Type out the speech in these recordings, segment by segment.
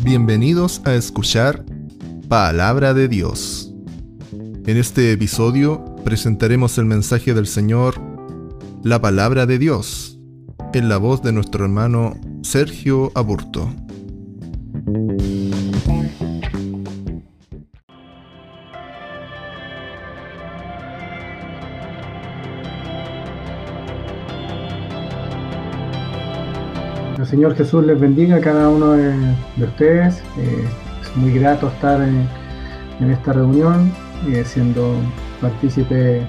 Bienvenidos a escuchar Palabra de Dios. En este episodio presentaremos el mensaje del Señor, la Palabra de Dios, en la voz de nuestro hermano Sergio Aburto. Señor Jesús les bendiga a cada uno de, ustedes. Eh, es muy grato estar en, esta reunión, eh, siendo partícipe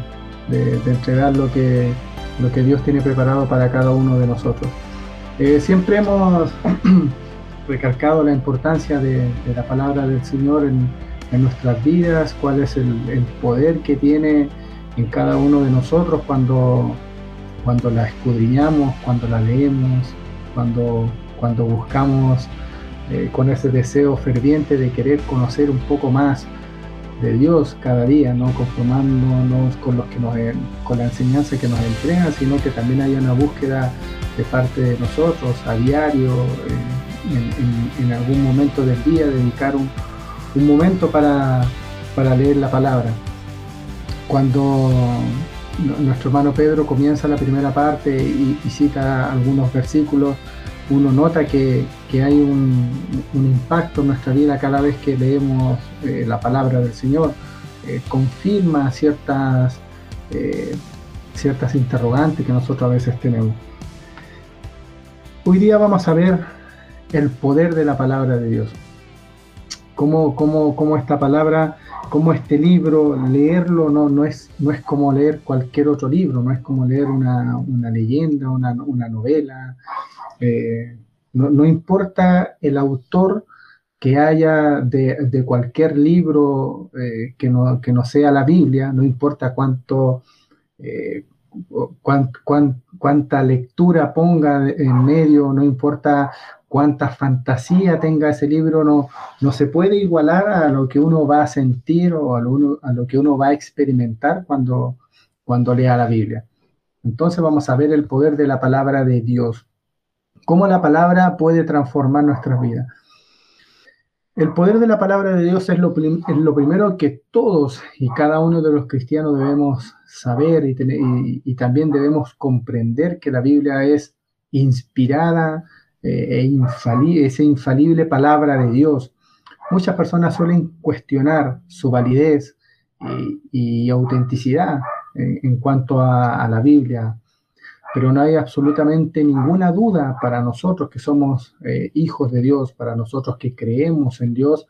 de, entregar lo que, lo que Dios tiene preparado para cada uno de nosotros. Eh, siempre hemos recalcado la importancia de, la palabra del Señor en, nuestras vidas, cuál es el, el, poder que tiene en cada uno de nosotros cuando, cuando la escudriñamos, cuando la leemos, cuando, cuando buscamos eh, con ese deseo ferviente de querer conocer un poco más de Dios cada día, no conformándonos con, los que nos, con la enseñanza que nos entregan, sino que también haya una búsqueda de parte de nosotros a diario, eh, en, algún momento del día, dedicar un, momento para, para leer la palabra. Cuando nuestro hermano Pedro comienza la primera parte y, cita algunos versículos, uno nota que, hay un, impacto en nuestra vida cada vez que leemos eh, la palabra del Señor, eh, confirma ciertas, eh, ciertas interrogantes que nosotros a veces tenemos. Hoy día vamos a ver el poder de la palabra de Dios, cómo, cómo, cómo esta palabra como este libro, leerlo no, no, es, no es como leer cualquier otro libro, no es como leer una, leyenda, una, novela. Eh, no, importa el autor que haya de, cualquier libro eh, que, no, que, no, sea la Biblia, no importa cuánto, eh, cuánta lectura ponga en medio, no importa cuánta fantasía tenga ese libro, no, no se puede igualar a lo que uno va a sentir o a lo, que uno va a experimentar cuando, cuando lea la Biblia. Entonces vamos a ver el poder de la palabra de Dios, cómo la palabra puede transformar nuestras vidas. El poder de la palabra de Dios es lo, primero que todos y cada uno de los cristianos debemos saber y también debemos comprender que la Biblia es inspirada, eh, esa infalible palabra de Dios. Muchas personas suelen cuestionar su validez y, autenticidad en, cuanto a, la Biblia, pero no hay absolutamente ninguna duda para nosotros que somos eh, hijos de Dios, para nosotros que creemos en Dios,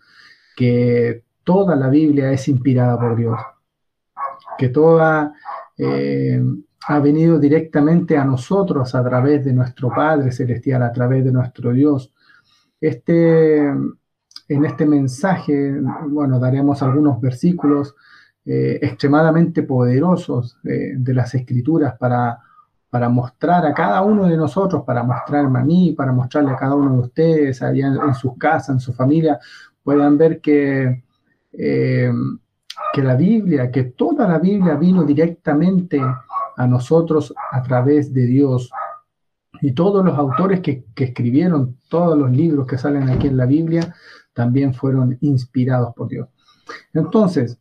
que toda la Biblia es inspirada por Dios, que toda eh, ha venido directamente a nosotros a través de nuestro Padre Celestial, a través de nuestro Dios. Este, en este mensaje, bueno, daremos algunos versículos eh, extremadamente poderosos eh, de las Escrituras para, para mostrar a cada uno de nosotros, para mostrarme a mí, para mostrarle a cada uno de ustedes, allá en, sus casas, en su familia, puedan ver que, eh, que la Biblia, que toda la Biblia vino directamente a nosotros a través de Dios. Y todos los autores que, escribieron todos los libros que salen aquí en la Biblia también fueron inspirados por Dios. Entonces,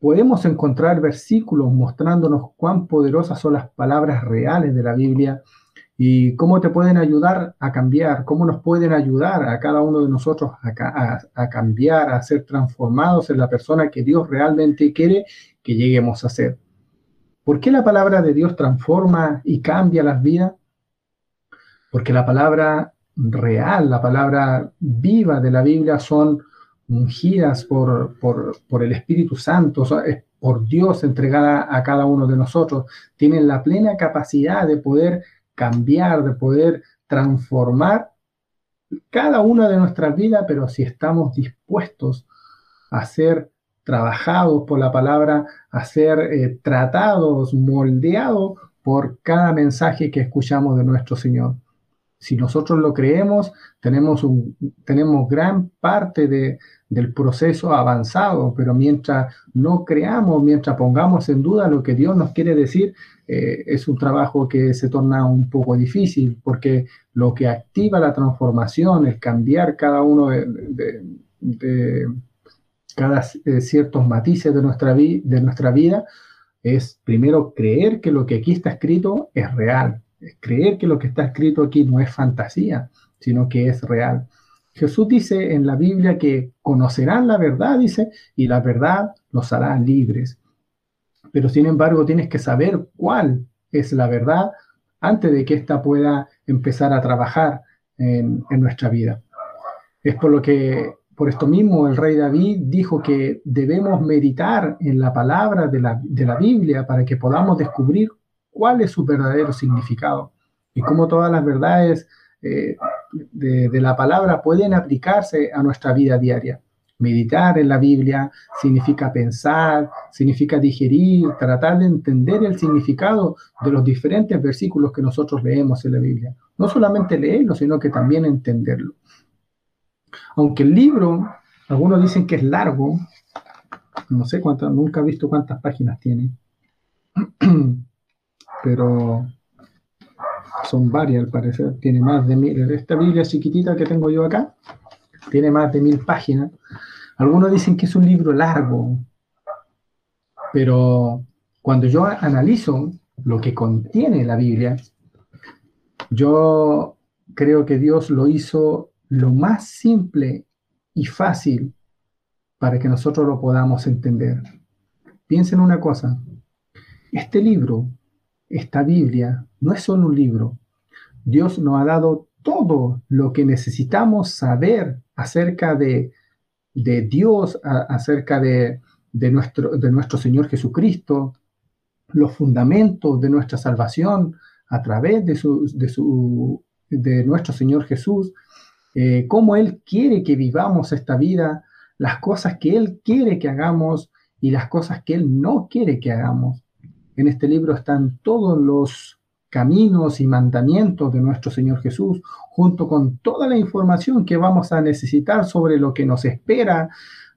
podemos encontrar versículos mostrándonos cuán poderosas son las palabras reales de la Biblia y cómo te pueden ayudar a cambiar, cómo nos pueden ayudar a cada uno de nosotros a, cambiar, a ser transformados en la persona que Dios realmente quiere que lleguemos a ser. ¿Por qué la palabra de Dios transforma y cambia las vidas? Porque la palabra real, la palabra viva de la Biblia son ungidas por, por, el Espíritu Santo, es por Dios entregada a cada uno de nosotros. Tienen la plena capacidad de poder cambiar, de poder transformar cada una de nuestras vidas, pero si estamos dispuestos a ser trabajados por la palabra, a ser eh, tratados, moldeados por cada mensaje que escuchamos de nuestro Señor. si nosotros lo creemos, tenemos, un, tenemos gran parte de, del proceso avanzado, pero mientras no creamos, mientras pongamos en duda lo que Dios nos quiere decir, eh, es un trabajo que se torna un poco difícil, porque lo que activa la transformación, el cambiar cada uno de, cada eh, ciertos matices de nuestra, vida, es primero creer que lo que aquí está escrito es real, creer que lo que está escrito aquí no es fantasía, sino que es real. Jesús dice en la Biblia que conocerán la verdad, dice, y la verdad los hará libres. Pero sin embargo tienes que saber cuál es la verdad antes de que ésta pueda empezar a trabajar en nuestra vida. Es por lo que, por esto mismo, el rey David dijo que debemos meditar en la palabra de la, de la Biblia para que podamos descubrir cuál es su verdadero significado y cómo todas las verdades eh, de, la palabra pueden aplicarse a nuestra vida diaria. Meditar en la Biblia significa pensar, significa digerir, tratar de entender el significado de los diferentes versículos que nosotros leemos en la Biblia. No solamente leerlo, sino que también entenderlo. Aunque el libro, algunos dicen que es largo, no sé cuántas, nunca he visto cuántas páginas tiene. pero son varias al parecer, tiene más de mil, esta Biblia chiquitita que tengo yo acá, tiene más de mil páginas. Algunos dicen que es un libro largo, pero cuando yo analizo lo que contiene la Biblia, yo creo que Dios lo hizo lo más simple y fácil para que nosotros lo podamos entender. Piensen una cosa, este libro esta Biblia no es solo un libro. Dios nos ha dado todo lo que necesitamos saber acerca de, Dios, acerca de, nuestro, de nuestro Señor Jesucristo, los fundamentos de nuestra salvación a través de, su, de, nuestro Señor Jesús, eh, cómo Él quiere que vivamos esta vida, las cosas que Él quiere que hagamos y las cosas que Él no quiere que hagamos. En este libro están todos los caminos y mandamientos de nuestro Señor Jesús, junto con toda la información que vamos a necesitar sobre lo que nos espera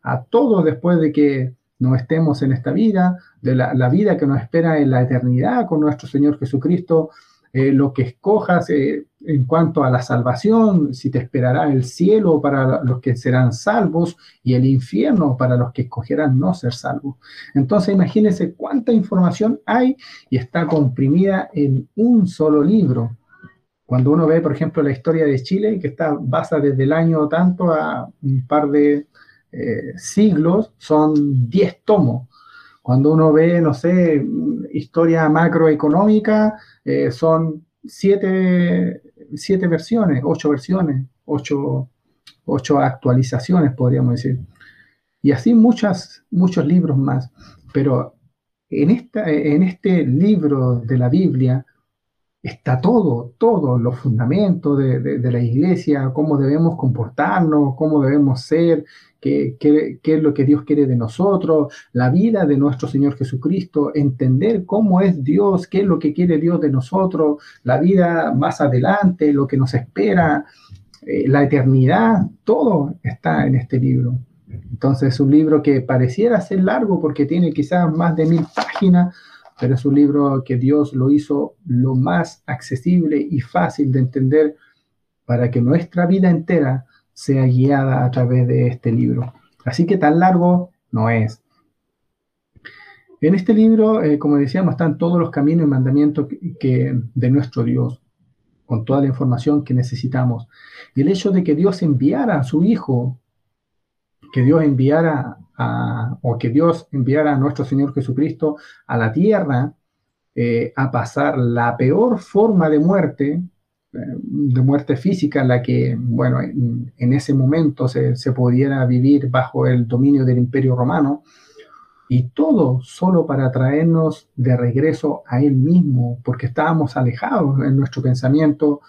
a todos después de que no estemos en esta vida, de la, la vida que nos espera en la eternidad con nuestro Señor Jesucristo, eh, lo que escojas eh, en cuanto a la salvación, si te esperará el cielo para los que serán salvos y el infierno para los que escogerán no ser salvos. Entonces imagínense cuánta información hay y está comprimida en un solo libro. Cuando uno ve, por ejemplo, la historia de Chile, que está basada desde el año tanto a un par de eh, siglos, son 10 tomos. Cuando uno ve, no sé, historia macroeconómica, eh, son siete, versiones, ocho versiones, ocho, actualizaciones, podríamos decir. Y así muchas, muchos libros más. Pero en, esta, en este libro de la Biblia está todo, todos los fundamentos de, la iglesia, cómo debemos comportarnos, cómo debemos ser, qué, es lo que Dios quiere de nosotros, la vida de nuestro Señor Jesucristo, entender cómo es Dios, qué es lo que quiere Dios de nosotros, la vida más adelante, lo que nos espera, eh, la eternidad, todo está en este libro. Entonces es un libro que pareciera ser largo porque tiene quizás más de mil páginas, pero es un libro que Dios lo hizo lo más accesible y fácil de entender para que nuestra vida entera sea guiada a través de este libro. Así que tan largo no es. En este libro, eh, como decíamos, están todos los caminos y mandamientos que, de nuestro Dios, con toda la información que necesitamos. Y el hecho de que Dios enviara a su Hijo, que Dios enviara a, o que Dios enviara a nuestro Señor Jesucristo a la tierra eh, a pasar la peor forma de muerte, de muerte física la que, bueno, en, ese momento se, se, pudiera vivir bajo el dominio del imperio romano, y todo solo para traernos de regreso a Él mismo, porque estábamos alejados en nuestro pensamiento,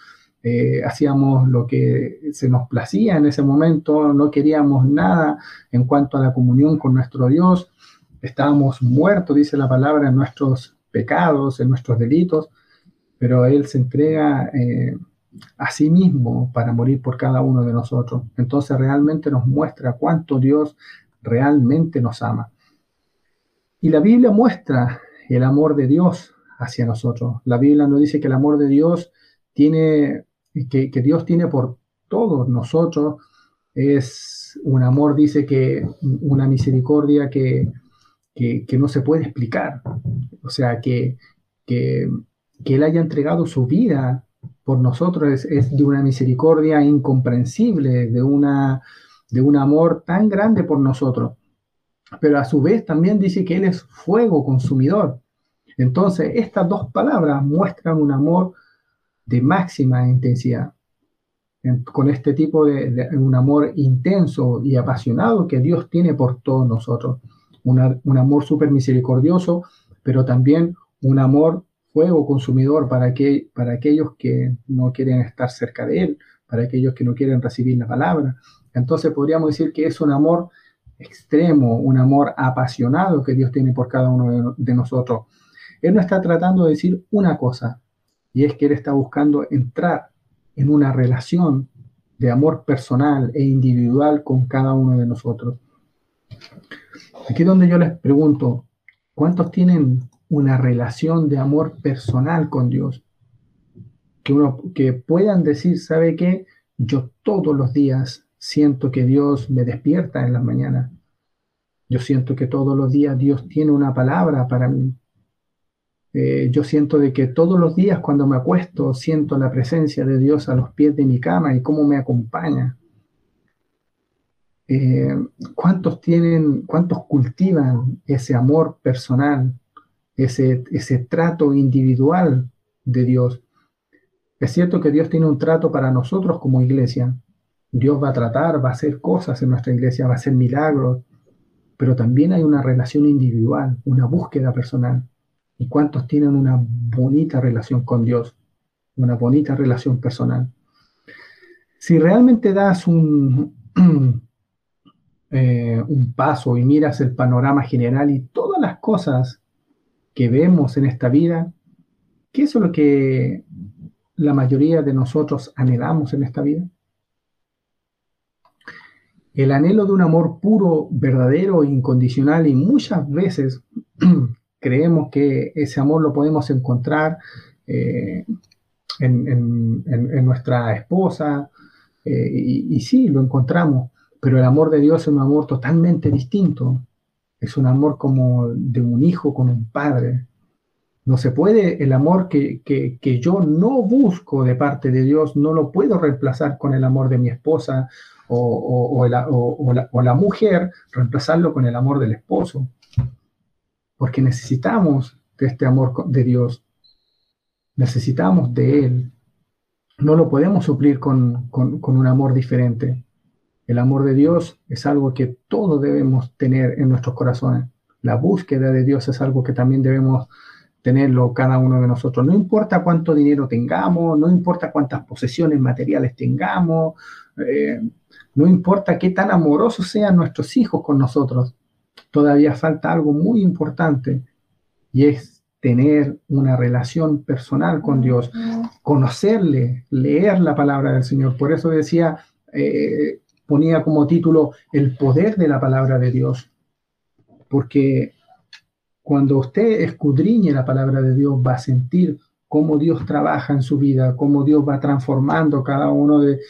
eh, hacíamos lo que se nos placía en ese momento, no queríamos nada en cuanto a la comunión con nuestro Dios, estábamos muertos, dice la palabra, en nuestros pecados, en nuestros delitos, pero Él se entrega eh, a sí mismo para morir por cada uno de nosotros. Entonces realmente nos muestra cuánto Dios realmente nos ama. Y la Biblia muestra el amor de Dios hacia nosotros. La Biblia nos dice que el amor de Dios tiene, que, que Dios tiene por todos nosotros, es un amor, dice que una misericordia que, que, no se puede explicar. O sea, que, que, Él haya entregado su vida por nosotros es, de una misericordia incomprensible, de, una, de un amor tan grande por nosotros. Pero a su vez también dice que Él es fuego consumidor. Entonces, estas dos palabras muestran un amor de máxima intensidad. Con este tipo de, un amor intenso y apasionado que Dios tiene por todos nosotros un amor súper misericordioso, pero también un amor fuego consumidor para, que, para aquellos que no quieren estar cerca de Él, para aquellos que no quieren recibir la palabra. Entonces podríamos decir que es un amor extremo, un amor apasionado que Dios tiene por cada uno de, nosotros. Él no está tratando de decir una cosa, y es que Él está buscando entrar en una relación de amor personal e individual con cada uno de nosotros. Aquí es donde yo les pregunto, ¿cuántos tienen una relación de amor personal con Dios? Que, uno, que puedan decir, ¿sabe qué? Yo todos los días siento que Dios me despierta en las mañanas. Yo siento que todos los días Dios tiene una palabra para mí. Eh, yo siento de que todos los días cuando me acuesto siento la presencia de Dios a los pies de mi cama y cómo me acompaña. Eh, ¿cuántos tienen, cuántos cultivan ese amor personal, ese, ese trato individual de Dios? Es cierto que Dios tiene un trato para nosotros como iglesia. Dios va a tratar, va a hacer cosas en nuestra iglesia, va a hacer milagros, pero también hay una relación individual, una búsqueda personal. ¿Y cuántos tienen una bonita relación con Dios? Una bonita relación personal. Si realmente das un, Eh, un paso y miras el panorama general y todas las cosas que vemos en esta vida, ¿qué es lo que la mayoría de nosotros anhelamos en esta vida? El anhelo de un amor puro, verdadero, incondicional y muchas veces creemos que ese amor lo podemos encontrar eh, en, nuestra esposa eh, y sí, lo encontramos, pero el amor de Dios es un amor totalmente distinto. Es un amor como de un hijo con un padre. No se puede, el amor que, yo no busco de parte de Dios, no lo puedo reemplazar con el amor de mi esposa o, la, o la mujer, reemplazarlo con el amor del esposo. Porque necesitamos de este amor de Dios. Necesitamos de Él. No lo podemos suplir con, con un amor diferente. El amor de Dios es algo que todos debemos tener en nuestros corazones. La búsqueda de Dios es algo que también debemos tenerlo cada uno de nosotros. No importa cuánto dinero tengamos, no importa cuántas posesiones materiales tengamos, eh, no importa qué tan amorosos sean nuestros hijos con nosotros. Todavía falta algo muy importante y es tener una relación personal con Dios, conocerle, leer la palabra del Señor. Por eso decía, eh, ponía como título El poder de la palabra de Dios, porque cuando usted escudriñe la palabra de Dios va a sentir cómo Dios trabaja en su vida, cómo Dios va transformando cada uno de,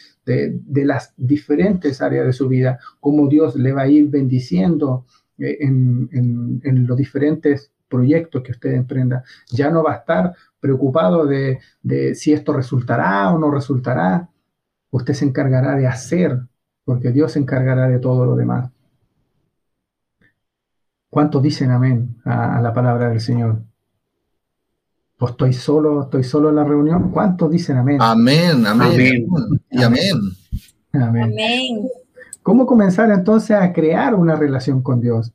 las diferentes áreas de su vida, cómo Dios le va a ir bendiciendo eh, en, los diferentes proyectos que usted emprenda. Ya no va a estar preocupado de si esto resultará o no resultará. Usted se encargará de hacer porque Dios se encargará de todo lo demás. ¿Cuántos dicen amén a, la palabra del Señor? Pues estoy solo, estoy solo en la reunión. ¿Cuántos dicen amén? Amén, amén. Y amén. Amén. amén. ¿Cómo comenzar entonces a crear una relación con Dios?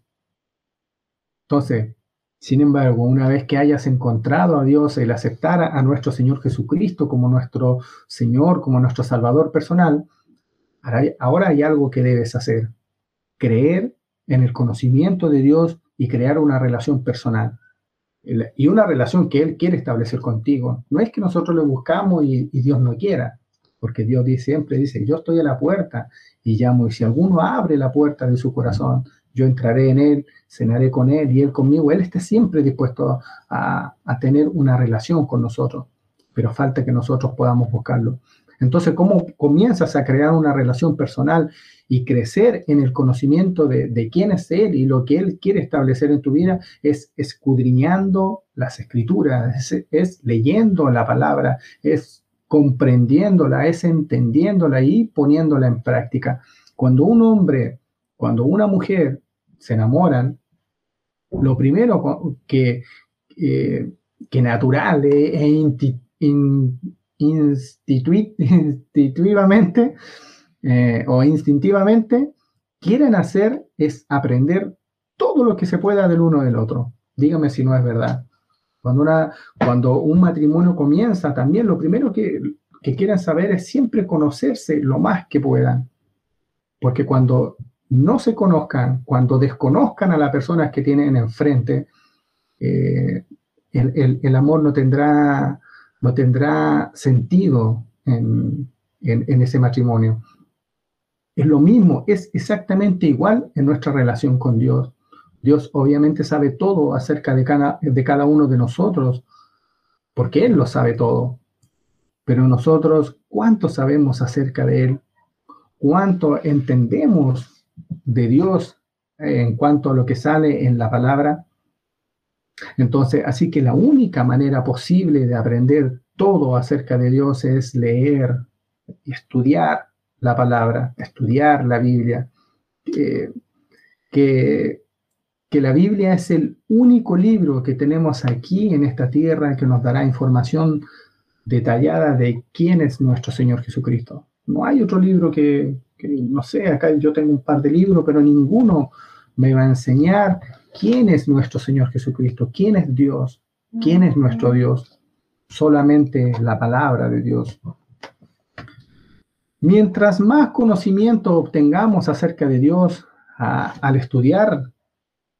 Entonces, sin embargo, una vez que hayas encontrado a Dios, el aceptar a nuestro Señor Jesucristo como nuestro Señor, como nuestro Salvador personal, Ahora hay algo que debes hacer, creer en el conocimiento de Dios y crear una relación personal. y una relación que Él quiere establecer contigo. No es que nosotros le buscamos y, Dios no quiera, porque Dios dice, siempre dice, yo estoy a la puerta y llamo, y si alguno abre la puerta de su corazón, yo entraré en Él, cenaré con Él y Él conmigo. Él está siempre dispuesto a, a tener una relación con nosotros, pero falta que nosotros podamos buscarlo. Entonces, ¿cómo comienzas a crear una relación personal y crecer en el conocimiento de, quién es Él y lo que Él quiere establecer en tu vida? Es escudriñando las escrituras, es, leyendo la palabra, es comprendiéndola, es entendiéndola y poniéndola en práctica. Cuando un hombre, cuando una mujer se enamoran, lo primero que, eh, que natural e, institutivamente eh, o instintivamente quieren hacer es aprender todo lo que se pueda del uno del otro. Dígame si no es verdad. Cuando, una, cuando un matrimonio comienza, también lo primero que, que quieren saber es siempre conocerse lo más que puedan. Porque cuando no se conozcan, cuando desconozcan a las personas que tienen enfrente, eh, el, el, amor no tendrá no tendrá sentido en, ese matrimonio. Es lo mismo, es exactamente igual en nuestra relación con Dios. Dios obviamente sabe todo acerca de cada, uno de nosotros, porque Él lo sabe todo. Pero nosotros, ¿cuánto sabemos acerca de Él? ¿Cuánto entendemos de Dios en cuanto a lo que sale en la palabra? Entonces, así que la única manera posible de aprender todo acerca de Dios es leer y estudiar la palabra, estudiar la Biblia. que, que la Biblia es el único libro que tenemos aquí en esta tierra que nos dará información detallada de quién es nuestro Señor Jesucristo. No hay otro libro que, que, no sé, acá yo tengo un par de libros, pero ninguno me va a enseñar quién es nuestro Señor Jesucristo, quién es Dios, quién es nuestro Dios. Solamente la palabra de Dios. Mientras más conocimiento obtengamos acerca de Dios al estudiar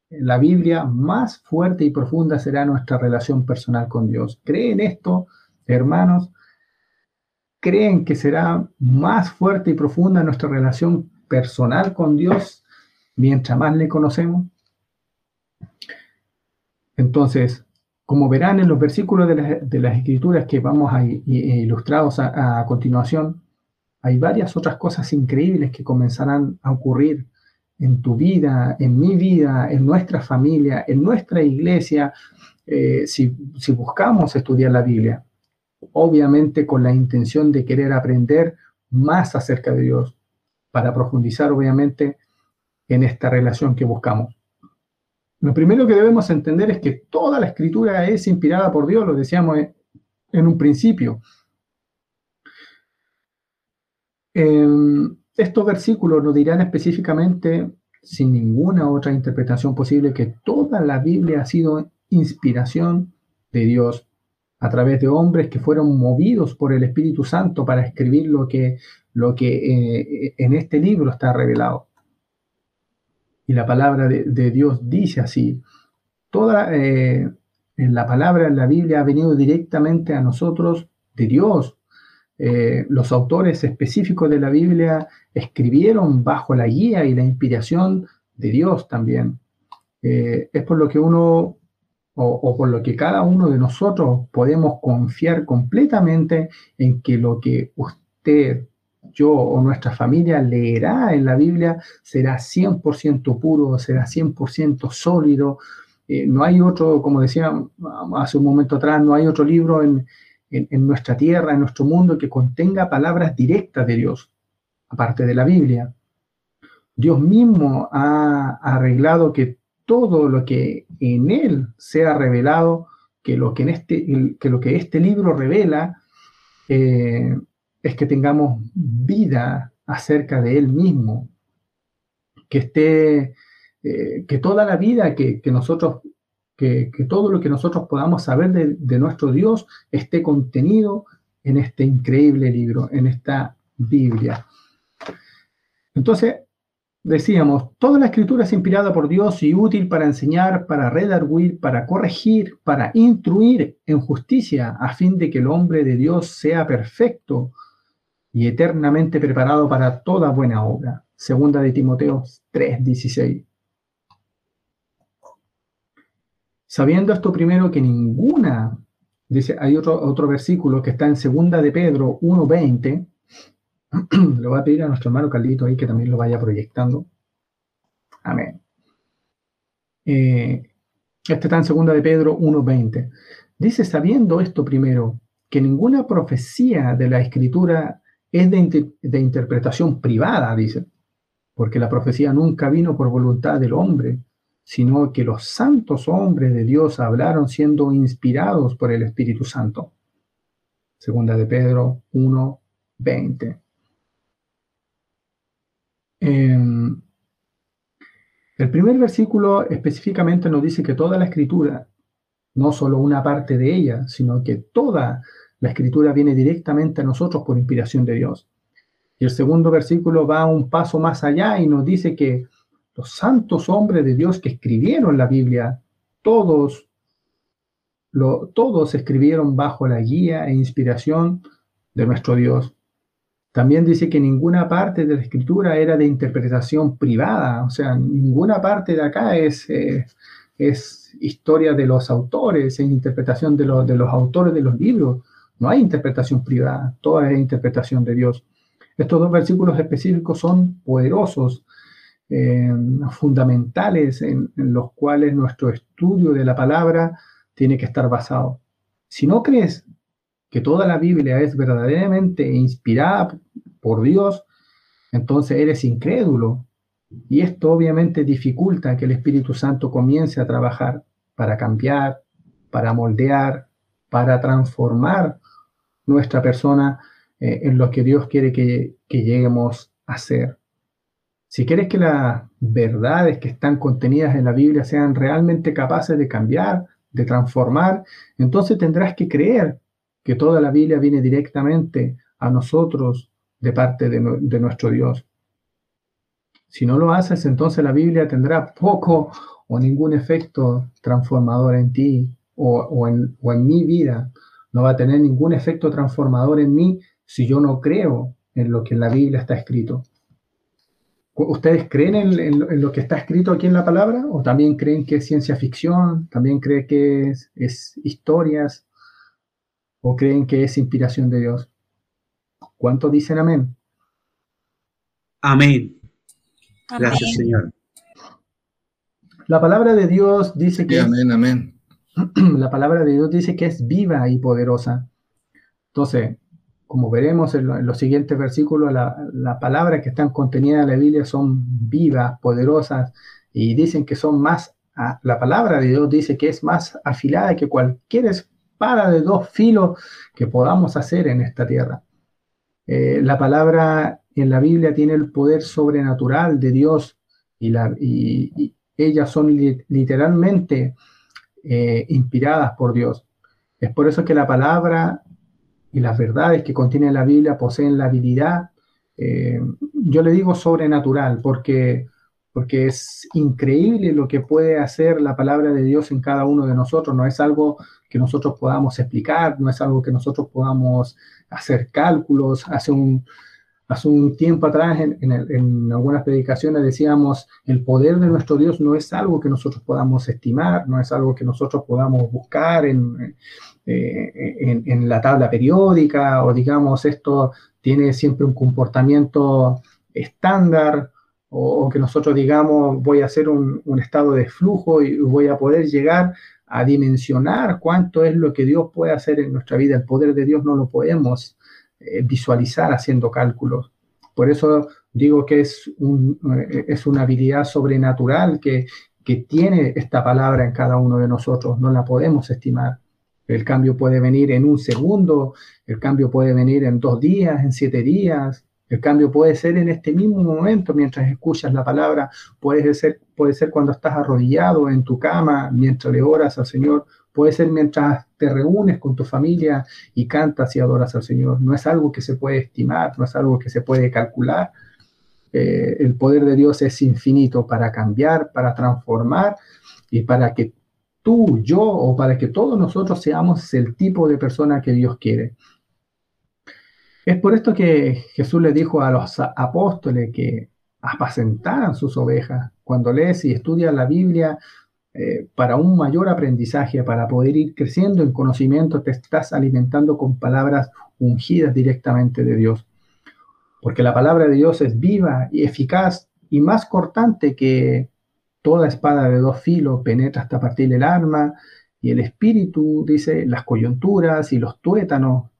la Biblia, más fuerte y profunda será nuestra relación personal con Dios. ¿Creen esto, hermanos? ¿Creen que será más fuerte y profunda nuestra relación personal con Dios mientras más le conocemos? Entonces, como verán en los versículos de, las escrituras que vamos a, ilustrados a, continuación, hay varias otras cosas increíbles que comenzarán a ocurrir en tu vida, en mi vida, en nuestra familia, en nuestra iglesia, eh, si, si buscamos estudiar la Biblia, obviamente con la intención de querer aprender más acerca de Dios, para profundizar obviamente en esta relación que buscamos. Lo primero que debemos entender es que toda la escritura es inspirada por Dios, lo decíamos en un principio. estos versículos nos dirán específicamente, sin ninguna otra interpretación posible, que toda la Biblia ha sido inspiración de Dios a través de hombres que fueron movidos por el Espíritu Santo para escribir lo que, lo que eh, en este libro está revelado. Y la palabra de, Dios dice así. Toda eh, la palabra en la Biblia ha venido directamente a nosotros de Dios. Eh, los autores específicos de la Biblia escribieron bajo la guía y la inspiración de Dios también. Eh, es por lo que uno o, por lo que cada uno de nosotros podemos confiar completamente en que lo que usted yo o nuestra familia leerá en la Biblia será 100% puro, será 100% sólido. Eh, no hay otro, como decía hace un momento atrás, no hay otro libro en, nuestra tierra, en nuestro mundo, que contenga palabras directas de Dios, aparte de la Biblia. Dios mismo ha arreglado que todo lo que en Él sea revelado, que lo que, en este, que, lo que este libro revela, eh, es que tengamos vida acerca de Él mismo, que esté, eh, que toda la vida que, nosotros, que, todo lo que nosotros podamos saber de, nuestro Dios esté contenido en este increíble libro, en esta Biblia. Entonces, decíamos, toda la escritura es inspirada por Dios y útil para enseñar, para redarguir, para corregir, para instruir en justicia, a fin de que el hombre de Dios sea perfecto y eternamente preparado para toda buena obra. Segunda de Timoteo 3:16. Sabiendo esto primero que ninguna, dice, hay otro, otro versículo que está en Segunda de Pedro 1:20, le voy a pedir a nuestro hermano Carlito ahí que también lo vaya proyectando. Amén. Eh, este está en segunda de Pedro 1.20. Dice, sabiendo esto primero, que ninguna profecía de la escritura es de, interpretación privada, dice, porque la profecía nunca vino por voluntad del hombre, sino que los santos hombres de Dios hablaron siendo inspirados por el Espíritu Santo. Segunda de Pedro 1.20. Em, el primer versículo específicamente nos dice que toda la escritura, no solo una parte de ella, sino que toda la escritura viene directamente a nosotros por inspiración de Dios. Y el segundo versículo va un paso más allá y nos dice que los santos hombres de Dios que escribieron la Biblia, todos, todos escribieron bajo la guía e inspiración de nuestro Dios. También dice que ninguna parte de la escritura era de interpretación privada, o sea, ninguna parte de acá es, eh, historia de los autores, es interpretación de los autores de los libros. No hay interpretación privada, toda es interpretación de Dios. Estos dos versículos específicos son poderosos, eh, fundamentales, en, en los cuales nuestro estudio de la palabra tiene que estar basado. Si no crees que toda la Biblia es verdaderamente inspirada por Dios, entonces eres incrédulo. Y esto obviamente dificulta que el Espíritu Santo comience a trabajar para cambiar, para moldear, para transformar nuestra persona eh, en lo que Dios quiere que, que lleguemos a ser. Si quieres que las verdades que están contenidas en la Biblia sean realmente capaces de cambiar, de transformar, entonces tendrás que creer que toda la Biblia viene directamente a nosotros de parte de, nuestro Dios. Si no lo haces, entonces la Biblia tendrá poco o ningún efecto transformador en ti o, en, o, en, mi vida. No va a tener ningún efecto transformador en mí si yo no creo en lo que en la Biblia está escrito. ¿Ustedes creen en, en, lo que está escrito aquí en la palabra? ¿O también creen que es ciencia ficción? ¿También creen que es, es historias? o creen que es inspiración de Dios? ¿Cuántos dicen amén? Amén. Gracias, Señor. La palabra de Dios dice que... amén, amén. La palabra de Dios dice que es viva y poderosa. Entonces, como veremos en, los siguientes versículos, la, la palabra que están contenidas en la Biblia son vivas, poderosas, y dicen que son más, la palabra de Dios dice que es más afilada que cualquier espada de dos filos que podamos hacer en esta tierra. Eh, la palabra en la Biblia tiene el poder sobrenatural de Dios y, la, y, ellas son literalmente eh, inspiradas por Dios. Es por eso que la palabra y las verdades que contiene la Biblia poseen la habilidad, eh, yo le digo sobrenatural, porque porque es increíble lo que puede hacer la palabra de Dios en cada uno de nosotros. No es algo que nosotros podamos explicar, no es algo que nosotros podamos hacer cálculos. Hace un, hace un tiempo atrás, en, algunas predicaciones decíamos, el poder de nuestro Dios no es algo que nosotros podamos estimar, no es algo que nosotros podamos buscar en, eh, en la tabla periódica o digamos, esto tiene siempre un comportamiento estándar o, que nosotros digamos voy a hacer un, estado de flujo y voy a poder llegar a dimensionar cuánto es lo que Dios puede hacer en nuestra vida. El poder de Dios no lo podemos eh, visualizar haciendo cálculos. Por eso digo que es, un, eh, es una habilidad sobrenatural que, que tiene esta palabra en cada uno de nosotros. No la podemos estimar. El cambio puede venir en un segundo, el cambio puede venir en dos días, en siete días, el cambio puede ser en este mismo momento mientras escuchas la palabra, puede ser, puede ser cuando estás arrodillado en tu cama, mientras le oras al Señor, puede ser mientras te reúnes con tu familia y cantas y adoras al Señor. No es algo que se puede estimar, no es algo que se puede calcular, eh, el poder de Dios es infinito para cambiar, para transformar y para que tú, yo o para que todos nosotros seamos el tipo de persona que Dios quiere. Es por esto que Jesús le dijo a los apóstoles que apacentaran sus ovejas. Cuando lees y estudias la Biblia eh, para un mayor aprendizaje, para poder ir creciendo en conocimiento, te estás alimentando con palabras ungidas directamente de Dios. Porque la palabra de Dios es viva y eficaz y más cortante que toda espada de dos filos, penetra hasta partir el arma y el espíritu, dice, las coyunturas y los tuétanos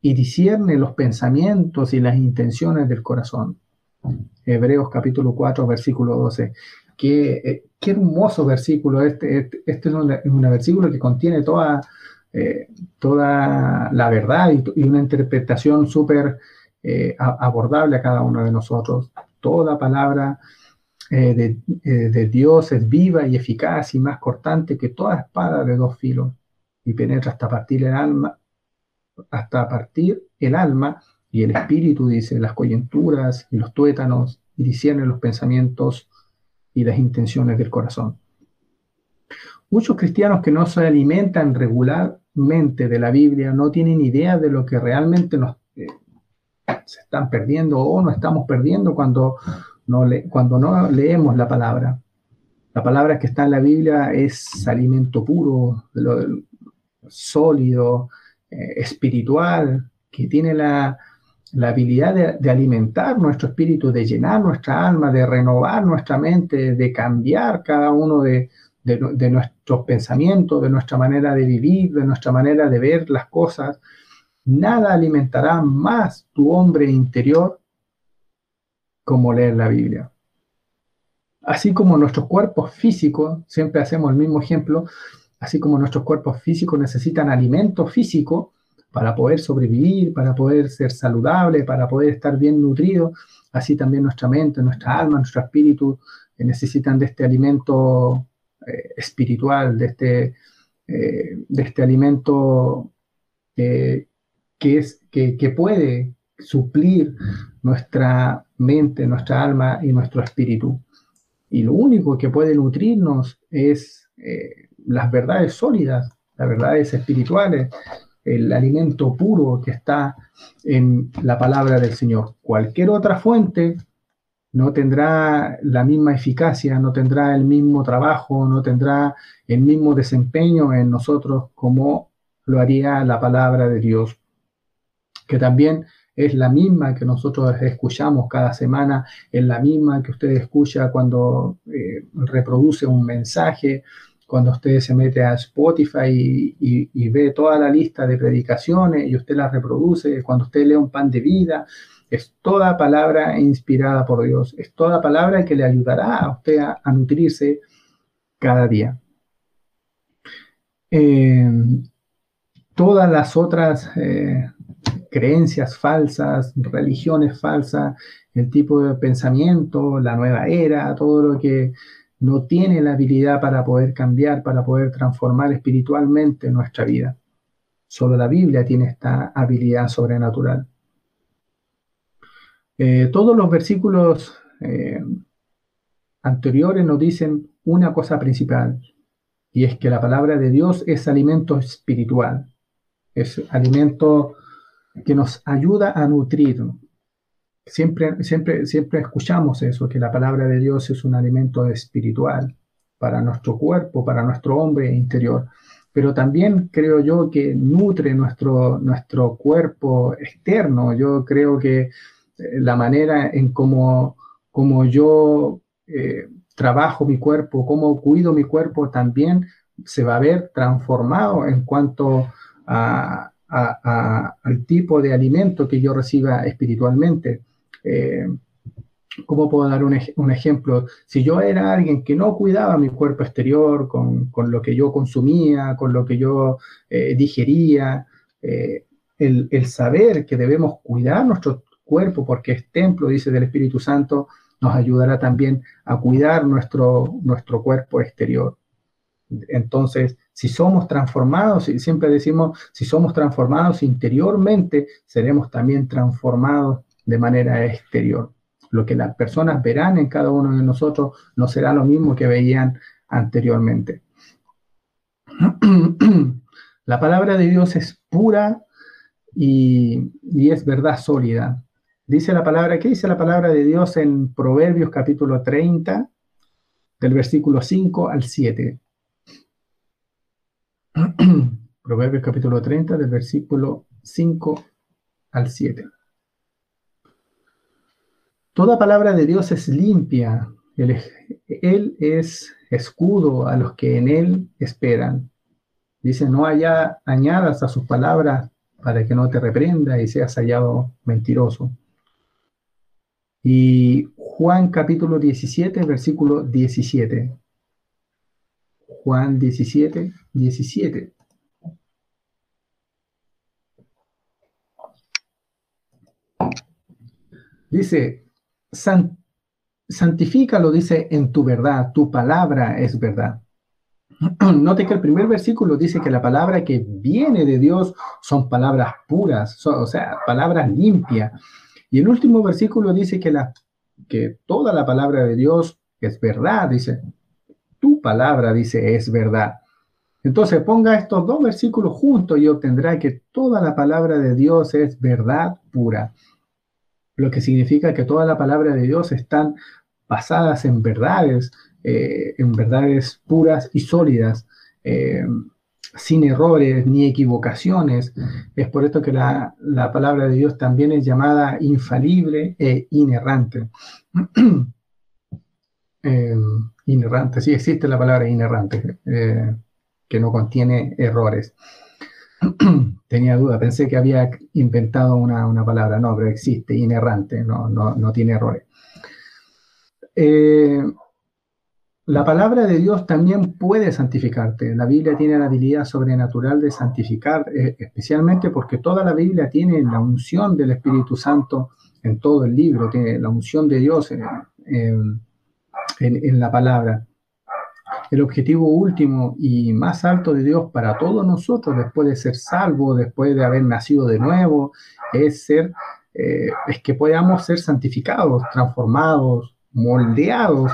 y discierne los pensamientos y las intenciones del corazón. Hebreos capítulo 4, versículo 12. Qué, eh, qué hermoso versículo. Este, este, este es, un, versículo que contiene toda, eh, toda la verdad y, una interpretación súper eh, abordable a cada uno de nosotros. Toda palabra de, de, Dios es viva y eficaz y más cortante que toda espada de dos filos y penetra hasta partir el alma, hasta partir el alma y el espíritu, dice, las coyunturas y los tuétanos, y discierne los pensamientos y las intenciones del corazón. Muchos cristianos que no se alimentan regularmente de la Biblia no tienen idea de lo que realmente nos eh, se están perdiendo o no estamos perdiendo cuando no, cuando no leemos la palabra. La palabra que está en la Biblia es alimento puro, sólido, eh, espiritual, que tiene la, habilidad de, alimentar nuestro espíritu, de llenar nuestra alma, de renovar nuestra mente, de cambiar cada uno de, nuestros pensamientos, de nuestra manera de vivir, de nuestra manera de ver las cosas. Nada alimentará más tu hombre interior como leer la Biblia. Así como nuestros cuerpos físicos, siempre hacemos el mismo ejemplo, así como nuestros cuerpos físicos necesitan alimento físico para poder sobrevivir, para poder ser saludable, para poder estar bien nutrido, así también nuestra mente, nuestra alma, nuestro espíritu eh, necesitan de este alimento eh, espiritual, de este, eh, de este alimento que, es, que, que puede suplir nuestra mente, nuestra alma y nuestro espíritu. Y lo único que puede nutrirnos es las verdades sólidas, las verdades espirituales, el alimento puro que está en la palabra del Señor. Cualquier otra fuente no tendrá la misma eficacia, no tendrá el mismo trabajo, no tendrá el mismo desempeño en nosotros como lo haría la palabra de Dios, que también es la misma que nosotros escuchamos cada semana, es la misma que usted escucha cuando eh, reproduce un mensaje, cuando usted se mete a Spotify y, ve toda la lista de predicaciones y usted las reproduce, cuando usted lee un pan de vida, es toda palabra inspirada por Dios, es toda palabra que le ayudará a usted a, nutrirse cada día. Eh, todas las otras eh, creencias falsas, religiones falsas, el tipo de pensamiento, la nueva era, todo lo que no tiene la habilidad para poder cambiar, para poder transformar espiritualmente nuestra vida. Solo la Biblia tiene esta habilidad sobrenatural. Eh, todos los versículos eh, anteriores nos dicen una cosa principal, y es que la palabra de Dios es alimento espiritual, es alimento que nos ayuda a nutrirnos, Siempre, siempre, siempre escuchamos eso, que la palabra de Dios es un alimento espiritual para nuestro cuerpo, para nuestro hombre interior, pero también creo yo que nutre nuestro, nuestro cuerpo externo. Yo creo que eh, la manera en cómo, como yo eh, trabajo mi cuerpo, cómo cuido mi cuerpo, también se va a ver transformado en cuanto a, al tipo de alimento que yo reciba espiritualmente. Eh, ¿Cómo puedo dar un, ejemplo? Si yo era alguien que no cuidaba mi cuerpo exterior con, lo que yo consumía, con lo que yo eh, digería, eh, el, saber que debemos cuidar nuestro cuerpo porque es templo, dice del Espíritu Santo, nos ayudará también a cuidar nuestro, nuestro cuerpo exterior. Entonces, si somos transformados, y siempre decimos, si somos transformados interiormente, seremos también transformados de manera exterior. Lo que las personas verán en cada uno de nosotros no será lo mismo que veían anteriormente. La palabra de Dios es pura y, es verdad sólida. Dice la palabra, ¿qué dice la palabra de Dios en Proverbios capítulo 30, del versículo 5 al 7? Proverbios capítulo 30, del versículo 5 al 7. Toda palabra de Dios es limpia. Él, es escudo a los que en Él esperan. Dice, no haya, añadas a sus palabras para que no te reprenda y seas hallado mentiroso. Y Juan capítulo 17, versículo 17. Juan 17, 17. Dice, santifícalo, dice, en tu verdad, tu palabra es verdad. Note que el primer versículo dice que la palabra que viene de Dios son palabras puras, o sea, palabras limpias. Y el último versículo dice que, la, que toda la palabra de Dios es verdad, dice, tu palabra, dice, es verdad. Entonces ponga estos dos versículos juntos y obtendrá que toda la palabra de Dios es verdad pura. Lo que significa que toda la palabra de Dios están basadas en verdades, eh, en verdades puras y sólidas, eh, sin errores ni equivocaciones. Es por esto que la, palabra de Dios también es llamada infalible e inerrante. Eh, inerrante, sí existe la palabra inerrante, que no contiene errores. Tenía duda, pensé que había inventado una, palabra, no, pero existe, inerrante, no, no, no tiene errores. Eh, la palabra de Dios también puede santificarte. La Biblia tiene la habilidad sobrenatural de santificar, eh, especialmente porque toda la Biblia tiene la unción del Espíritu Santo en todo el libro, tiene la unción de Dios en, en la palabra. El objetivo último y más alto de Dios para todos nosotros, después de ser salvos, después de haber nacido de nuevo, es ser, eh, es que podamos ser santificados, transformados, moldeados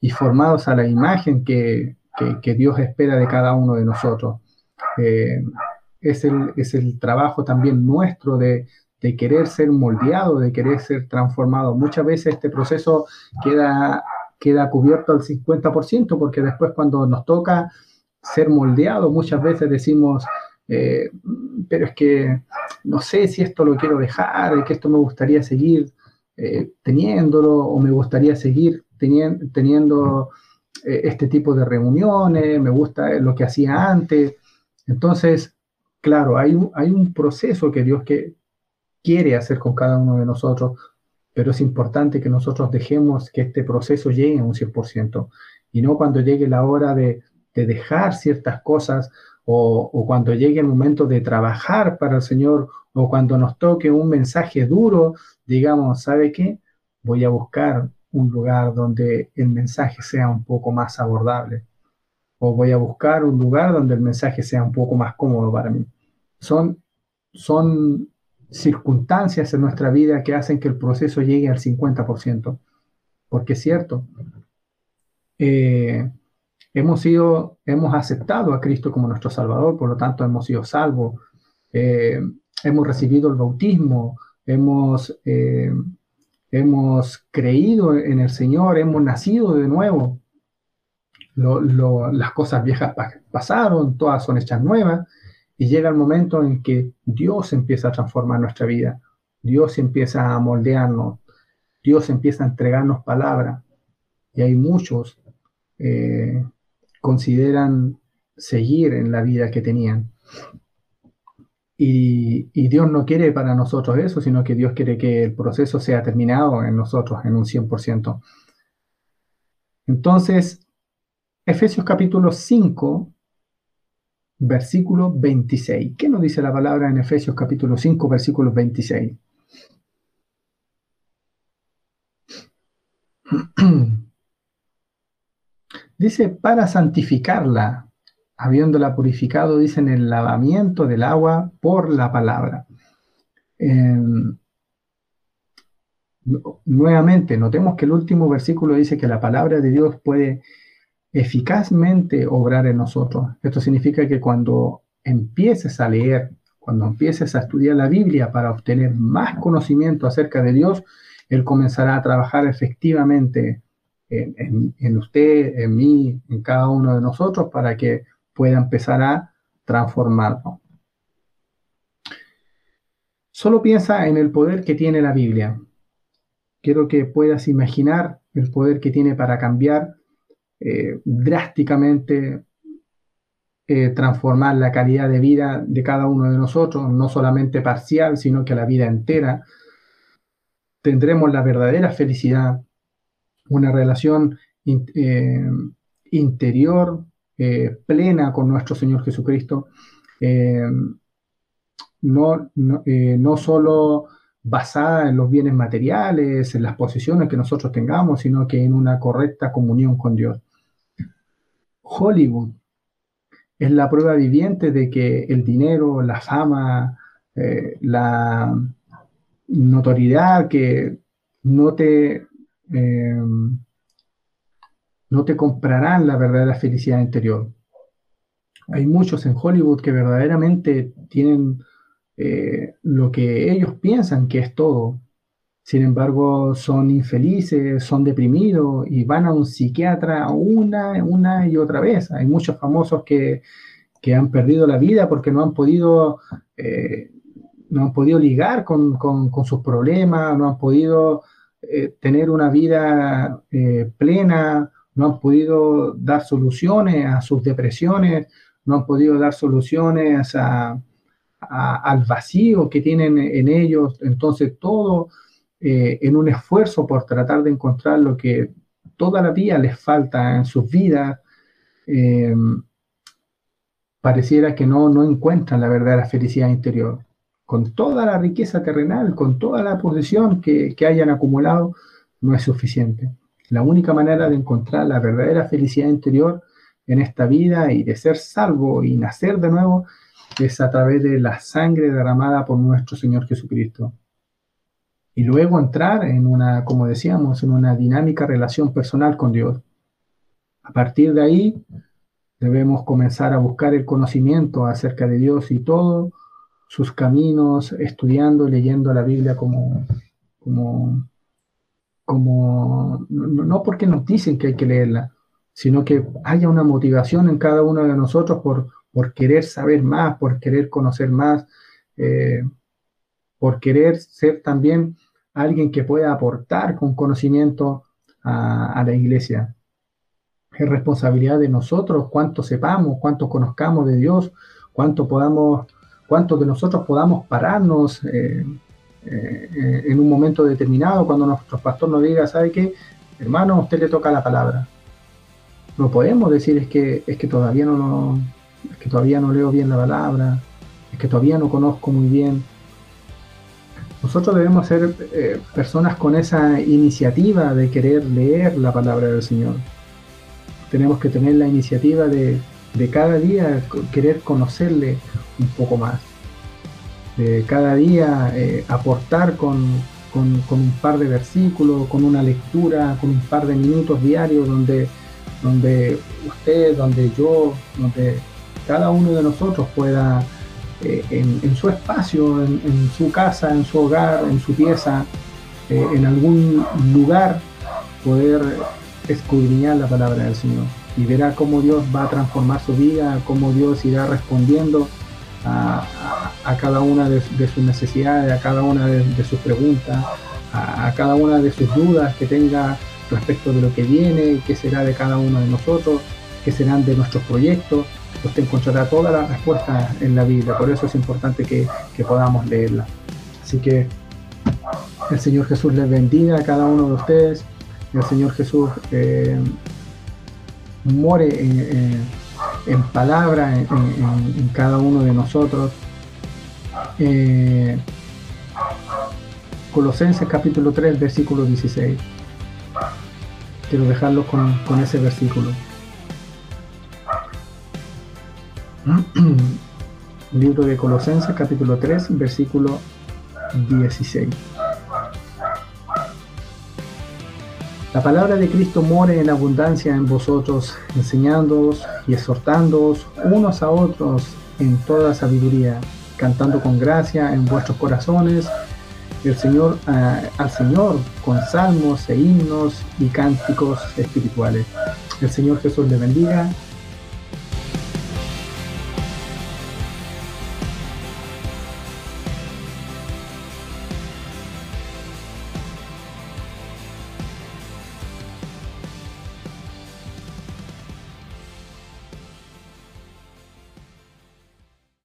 y formados a la imagen que, Dios espera de cada uno de nosotros. Eh, es, el, es, el, trabajo también nuestro de, querer ser moldeado, de querer ser transformado. Muchas veces este proceso queda, queda cubierto al 50%, porque después cuando nos toca ser moldeado, muchas veces decimos, eh, pero es que no sé si esto lo quiero dejar, que esto me gustaría seguir eh, teniéndolo o me gustaría seguir teniendo, eh, este tipo de reuniones, me gusta lo que hacía antes. Entonces, claro, hay un, hay un proceso que Dios que quiere hacer con cada uno de nosotros, pero es importante que nosotros dejemos que este proceso llegue a un 100% y no cuando llegue la hora de, de dejar ciertas cosas o, o, cuando llegue el momento de trabajar para el Señor o cuando nos toque un mensaje duro digamos, ¿sabe qué? Voy a buscar un lugar donde el mensaje sea un poco más abordable. O voy a buscar un lugar donde el mensaje sea un poco más cómodo para mí. Son, son circunstancias en nuestra vida que hacen que el proceso llegue al 50%. Porque es cierto, eh, hemos sido, hemos aceptado a Cristo como nuestro Salvador, por lo tanto hemos sido salvos, eh, hemos recibido el bautismo, hemos, eh, hemos creído en el Señor, hemos nacido de nuevo. las cosas viejas pasaron, todas son hechas nuevas, y llega el momento en que Dios empieza a transformar nuestra vida, Dios empieza a moldearnos, Dios empieza a entregarnos palabra, y hay muchos eh, consideran seguir en la vida que tenían. Y, Dios no quiere para nosotros eso, sino que Dios quiere que el proceso sea terminado en nosotros en un 100%. Entonces, Efesios capítulo 5, versículo 26. ¿Qué nos dice la palabra en Efesios capítulo 5, versículo 26? Dice, para santificarla habiéndola purificado, dicen el lavamiento del agua por la palabra. Em, nuevamente, notemos que el último versículo dice que la palabra de Dios puede eficazmente obrar en nosotros. Esto significa que cuando empieces a leer, cuando empieces a estudiar la Biblia para obtener más conocimiento acerca de Dios, Él comenzará a trabajar efectivamente en, usted, en mí, en cada uno de nosotros para que pueda empezar a transformarnos. Solo piensa en el poder que tiene la Biblia. Quiero que puedas imaginar el poder que tiene para cambiar eh, drásticamente, eh, transformar la calidad de vida de cada uno de nosotros, no solamente parcial, sino que la vida entera. Tendremos la verdadera felicidad, una relación eh, interior plena con nuestro Señor Jesucristo. no, no, no solo basada en los bienes materiales, en las posesiones que nosotros tengamos, sino que en una correcta comunión con Dios. Hollywood es la prueba viviente de que el dinero, la fama, eh, la notoriedad que no te, eh, no te comprarán la verdadera felicidad interior. Hay muchos en Hollywood que verdaderamente tienen eh, lo que ellos piensan que es todo, sin embargo, son infelices, son deprimidos y van a un psiquiatra una, una y otra vez. Hay muchos famosos que, han perdido la vida porque no han podido, eh, no han podido ligar con, sus problemas, no han podido eh, tener una vida eh, plena, no han podido dar soluciones a sus depresiones, no han podido dar soluciones al vacío que tienen en ellos. Entonces todo eh, en un esfuerzo por tratar de encontrar lo que toda la vida les falta en sus vidas, eh, pareciera que no, no encuentran la verdadera felicidad interior. Con toda la riqueza terrenal, con toda la posesión que, que hayan acumulado, no es suficiente. La única manera de encontrar la verdadera felicidad interior en esta vida y de ser salvo y nacer de nuevo es a través de la sangre derramada por nuestro Señor Jesucristo y luego entrar en una, como decíamos, en una dinámica relación personal con Dios. A partir de ahí, debemos comenzar a buscar el conocimiento acerca de Dios y todos sus caminos, estudiando, leyendo la Biblia como, como, como, no porque nos dicen que hay que leerla, sino que haya una motivación en cada uno de nosotros por, por querer saber más, por querer conocer más, eh, por querer ser también alguien que pueda aportar con conocimiento a, la iglesia. Es responsabilidad de nosotros cuánto sepamos, cuánto conozcamos de Dios, cuánto podamos, cuánto de nosotros podamos pararnos eh, eh, en un momento determinado cuando nuestro pastor nos diga, ¿sabe qué? Hermano, a usted le toca la palabra. No podemos decir es que, es que todavía no, es que todavía no leo bien la palabra, es que todavía no conozco muy bien nosotros debemos ser eh, personas con esa iniciativa de querer leer la palabra del Señor. Tenemos que tener la iniciativa de, cada día querer conocerle un poco más. De cada día eh, aportar con, un par de versículos, con una lectura, con un par de minutos diarios donde, donde usted, donde yo, donde cada uno de nosotros pueda eh, en, su espacio, en, su casa, en su hogar, en su pieza, eh, en algún lugar, poder escudriñar la palabra del Señor. Y verá cómo Dios va a transformar su vida, cómo Dios irá respondiendo a, cada una de, sus necesidades, a cada una de, sus preguntas, a, cada una de sus dudas que tenga respecto de lo que viene, qué será de cada uno de nosotros, qué serán de nuestros proyectos usted encontrará todas las respuestas en la Biblia, por eso es importante que, podamos leerla. Así que el Señor Jesús les bendiga a cada uno de ustedes, el Señor Jesús eh, more en, palabra en, cada uno de nosotros. Eh, Colosenses capítulo 3, versículo 16. Quiero dejarlo con ese versículo. Libro de Colosenses capítulo 3 versículo 16. La palabra de Cristo more en abundancia en vosotros, enseñándoos y exhortándoos unos a otros en toda sabiduría, cantando con gracia en vuestros corazones el Señor, al Señor con salmos e himnos y cánticos espirituales. El Señor Jesús le bendiga